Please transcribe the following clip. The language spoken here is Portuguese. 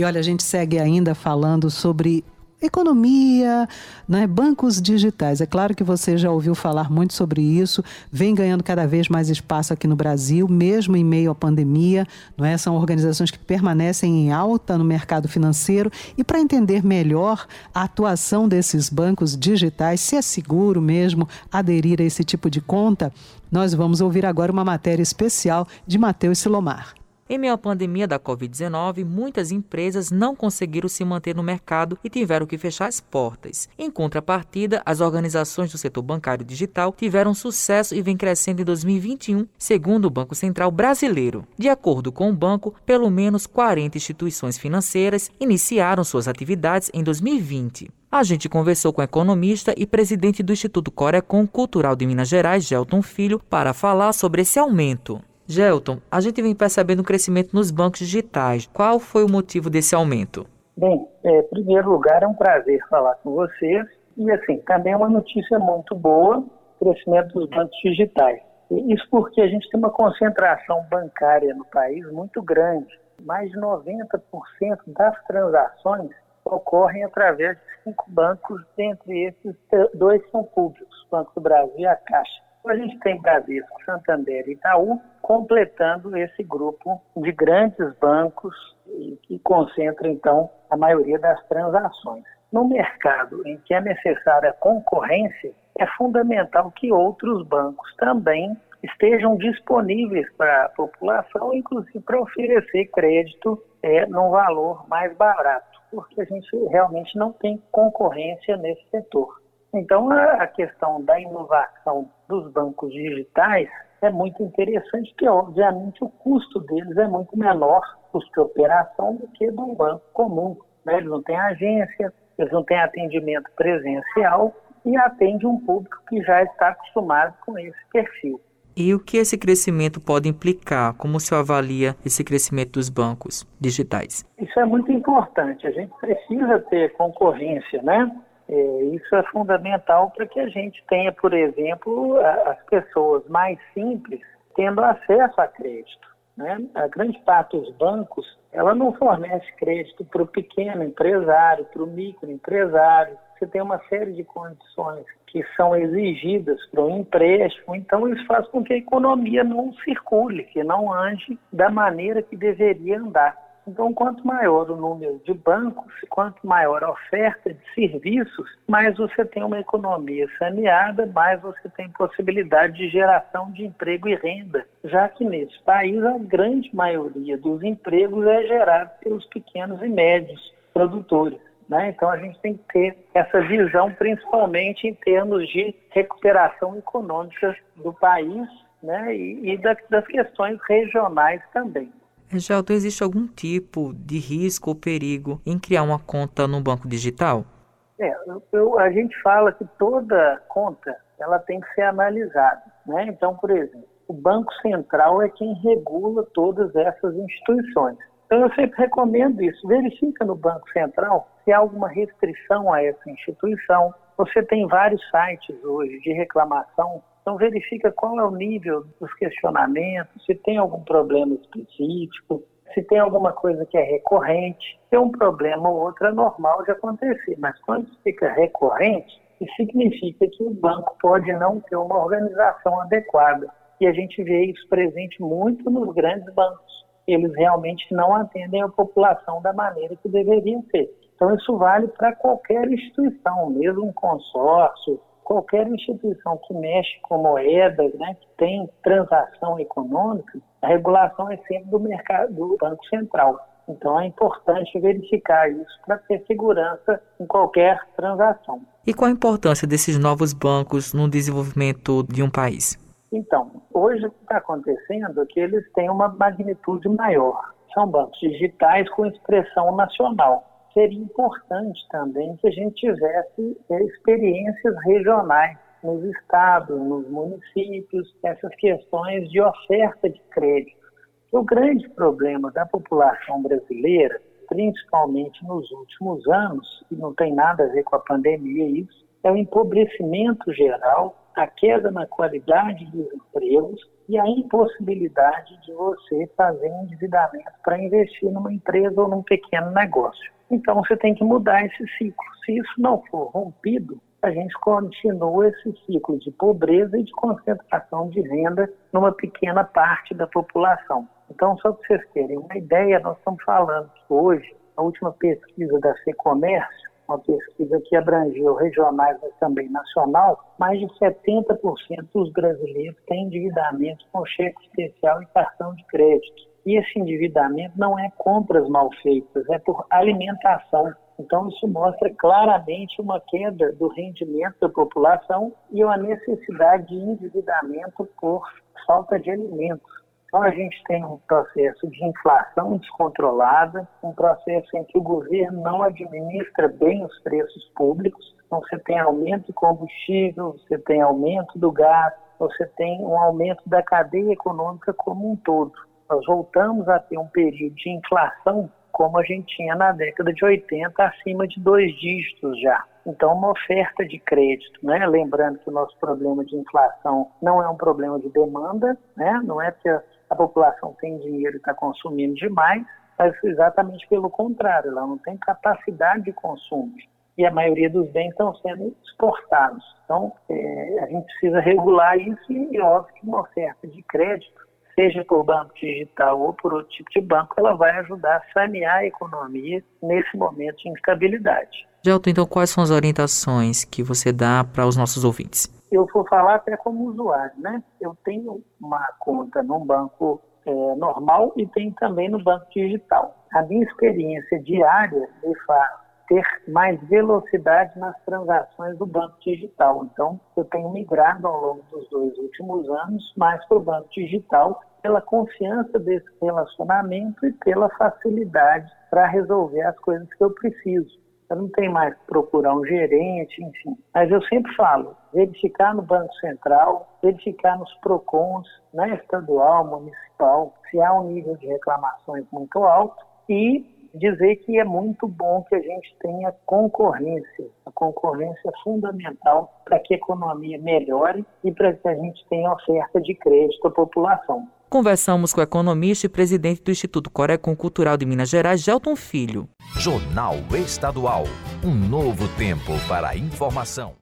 E olha, a gente segue ainda falando sobre economia, né, bancos digitais. É claro que você já ouviu falar muito sobre isso, vem ganhando cada vez mais espaço aqui no Brasil, mesmo em meio à pandemia. Não é? São organizações que permanecem em alta no mercado financeiro. E para entender melhor a atuação desses bancos digitais, se é seguro mesmo aderir a esse tipo de conta, nós vamos ouvir agora uma matéria especial de Matheus Silomar. Em meio à pandemia da Covid-19, muitas empresas não conseguiram se manter no mercado e tiveram que fechar as portas. Em contrapartida, as organizações do setor bancário digital tiveram sucesso e vem crescendo em 2021, segundo o Banco Central Brasileiro. De acordo com o banco, pelo menos 40 instituições financeiras iniciaram suas atividades em 2020. A gente conversou com o economista e presidente do Instituto Corecon Cultural de Minas Gerais, Gelton Filho, para falar sobre esse aumento. Gelton, a gente vem percebendo um crescimento nos bancos digitais. Qual foi o motivo desse aumento? Bem, é, em primeiro lugar, é um prazer falar com vocês. E, assim, também é uma notícia muito boa, o crescimento dos bancos digitais. Isso porque a gente tem uma concentração bancária no país muito grande. Mais de 90% das transações ocorrem através de cinco bancos, dentre esses dois são públicos, o Banco do Brasil e a Caixa. A gente tem Bradesco, Santander e Itaú completando esse grupo de grandes bancos que concentra, então, a maioria das transações. No mercado em que é necessária concorrência, é fundamental que outros bancos também estejam disponíveis para a população, inclusive para oferecer crédito é, num valor mais barato, porque a gente realmente não tem concorrência nesse setor. Então, a questão da inovação dos bancos digitais é muito interessante, porque, obviamente, o custo deles é muito menor, custo de operação, do que de um banco comum. Né? Eles não têm agência, eles não têm atendimento presencial e atende um público que já está acostumado com esse perfil. E o que esse crescimento pode implicar? Como se avalia esse crescimento dos bancos digitais? Isso é muito importante. A gente precisa ter concorrência, né? É, isso é fundamental para que a gente tenha, por exemplo, as pessoas mais simples tendo acesso a crédito. Né? A grande parte dos bancos, ela não fornece crédito para o pequeno empresário, para o microempresário. Você tem uma série de condições que são exigidas para o empréstimo, então isso faz com que a economia não circule, que não ande da maneira que deveria andar. Então, quanto maior o número de bancos, quanto maior a oferta de serviços, mais você tem uma economia saneada, mais você tem possibilidade de geração de emprego e renda, já que nesse país a grande maioria dos empregos é gerado pelos pequenos e médios produtores. Né? Então a gente tem que ter essa visão, principalmente em termos de recuperação econômica do país né? e, e das questões regionais também. Reginaldo, existe algum tipo de risco ou perigo em criar uma conta no banco digital? É, eu, a gente fala que toda conta ela tem que ser analisada. Né? Então, por exemplo, o Banco Central é quem regula todas essas instituições. Então, eu sempre recomendo isso. Verifica no Banco Central se há alguma restrição a essa instituição. Você tem vários sites hoje de reclamação então, verifica qual é o nível dos questionamentos, se tem algum problema específico, se tem alguma coisa que é recorrente. Se um problema ou outro é normal de acontecer, mas quando fica recorrente, isso significa que o banco pode não ter uma organização adequada. E a gente vê isso presente muito nos grandes bancos. Eles realmente não atendem a população da maneira que deveriam ter. Então, isso vale para qualquer instituição, mesmo um consórcio, qualquer instituição que mexe com moedas, né, que tem transação econômica, a regulação é sempre do mercado do Banco Central. Então é importante verificar isso para ter segurança em qualquer transação. E qual a importância desses novos bancos no desenvolvimento de um país? Então, hoje o que está acontecendo é que eles têm uma magnitude maior. São bancos digitais com expressão nacional seria importante também que a gente tivesse é, experiências regionais nos estados, nos municípios, essas questões de oferta de crédito. O grande problema da população brasileira, principalmente nos últimos anos, e não tem nada a ver com a pandemia isso, é o empobrecimento geral, a queda na qualidade dos empregos e a impossibilidade de você fazer endividamento para investir numa empresa ou num pequeno negócio. Então você tem que mudar esse ciclo. Se isso não for rompido, a gente continua esse ciclo de pobreza e de concentração de renda numa pequena parte da população. Então, só para vocês terem uma ideia, nós estamos falando que hoje, a última pesquisa da FEComércio, uma pesquisa que abrangeu regionais, mas também nacional, mais de 70% dos brasileiros têm endividamento com cheque especial e cartão de crédito. E esse endividamento não é compras mal feitas, é por alimentação. Então, isso mostra claramente uma queda do rendimento da população e uma necessidade de endividamento por falta de alimentos. Então, a gente tem um processo de inflação descontrolada, um processo em que o governo não administra bem os preços públicos. Então, você tem aumento de combustível, você tem aumento do gás, você tem um aumento da cadeia econômica como um todo. Nós voltamos a ter um período de inflação como a gente tinha na década de 80, acima de dois dígitos já. Então, uma oferta de crédito, né? lembrando que o nosso problema de inflação não é um problema de demanda, né? não é porque a população tem dinheiro e está consumindo demais, mas exatamente pelo contrário, ela não tem capacidade de consumo. E a maioria dos bens estão sendo exportados. Então, é, a gente precisa regular isso e, óbvio, que uma oferta de crédito, seja por banco digital ou por outro tipo de banco, ela vai ajudar a sanear a economia nesse momento de instabilidade. Gelton, então, quais são as orientações que você dá para os nossos ouvintes? Eu vou falar até como usuário, né? Eu tenho uma conta num banco é, normal e tenho também no banco digital. A minha experiência diária me faz ter mais velocidade nas transações do banco digital. Então, eu tenho migrado ao longo dos dois últimos anos mais para o banco digital pela confiança desse relacionamento e pela facilidade para resolver as coisas que eu preciso. Eu não tenho mais que procurar um gerente, enfim. Mas eu sempre falo, verificar no Banco Central, verificar nos PROCONs, na estadual, municipal, se há um nível de reclamações muito alto e dizer que é muito bom que a gente tenha concorrência. A concorrência é fundamental para que a economia melhore e para que a gente tenha oferta de crédito à população. Conversamos com o economista e presidente do Instituto Corecon Cultural de Minas Gerais, Gelton Filho. Jornal Estadual. Um novo tempo para a informação.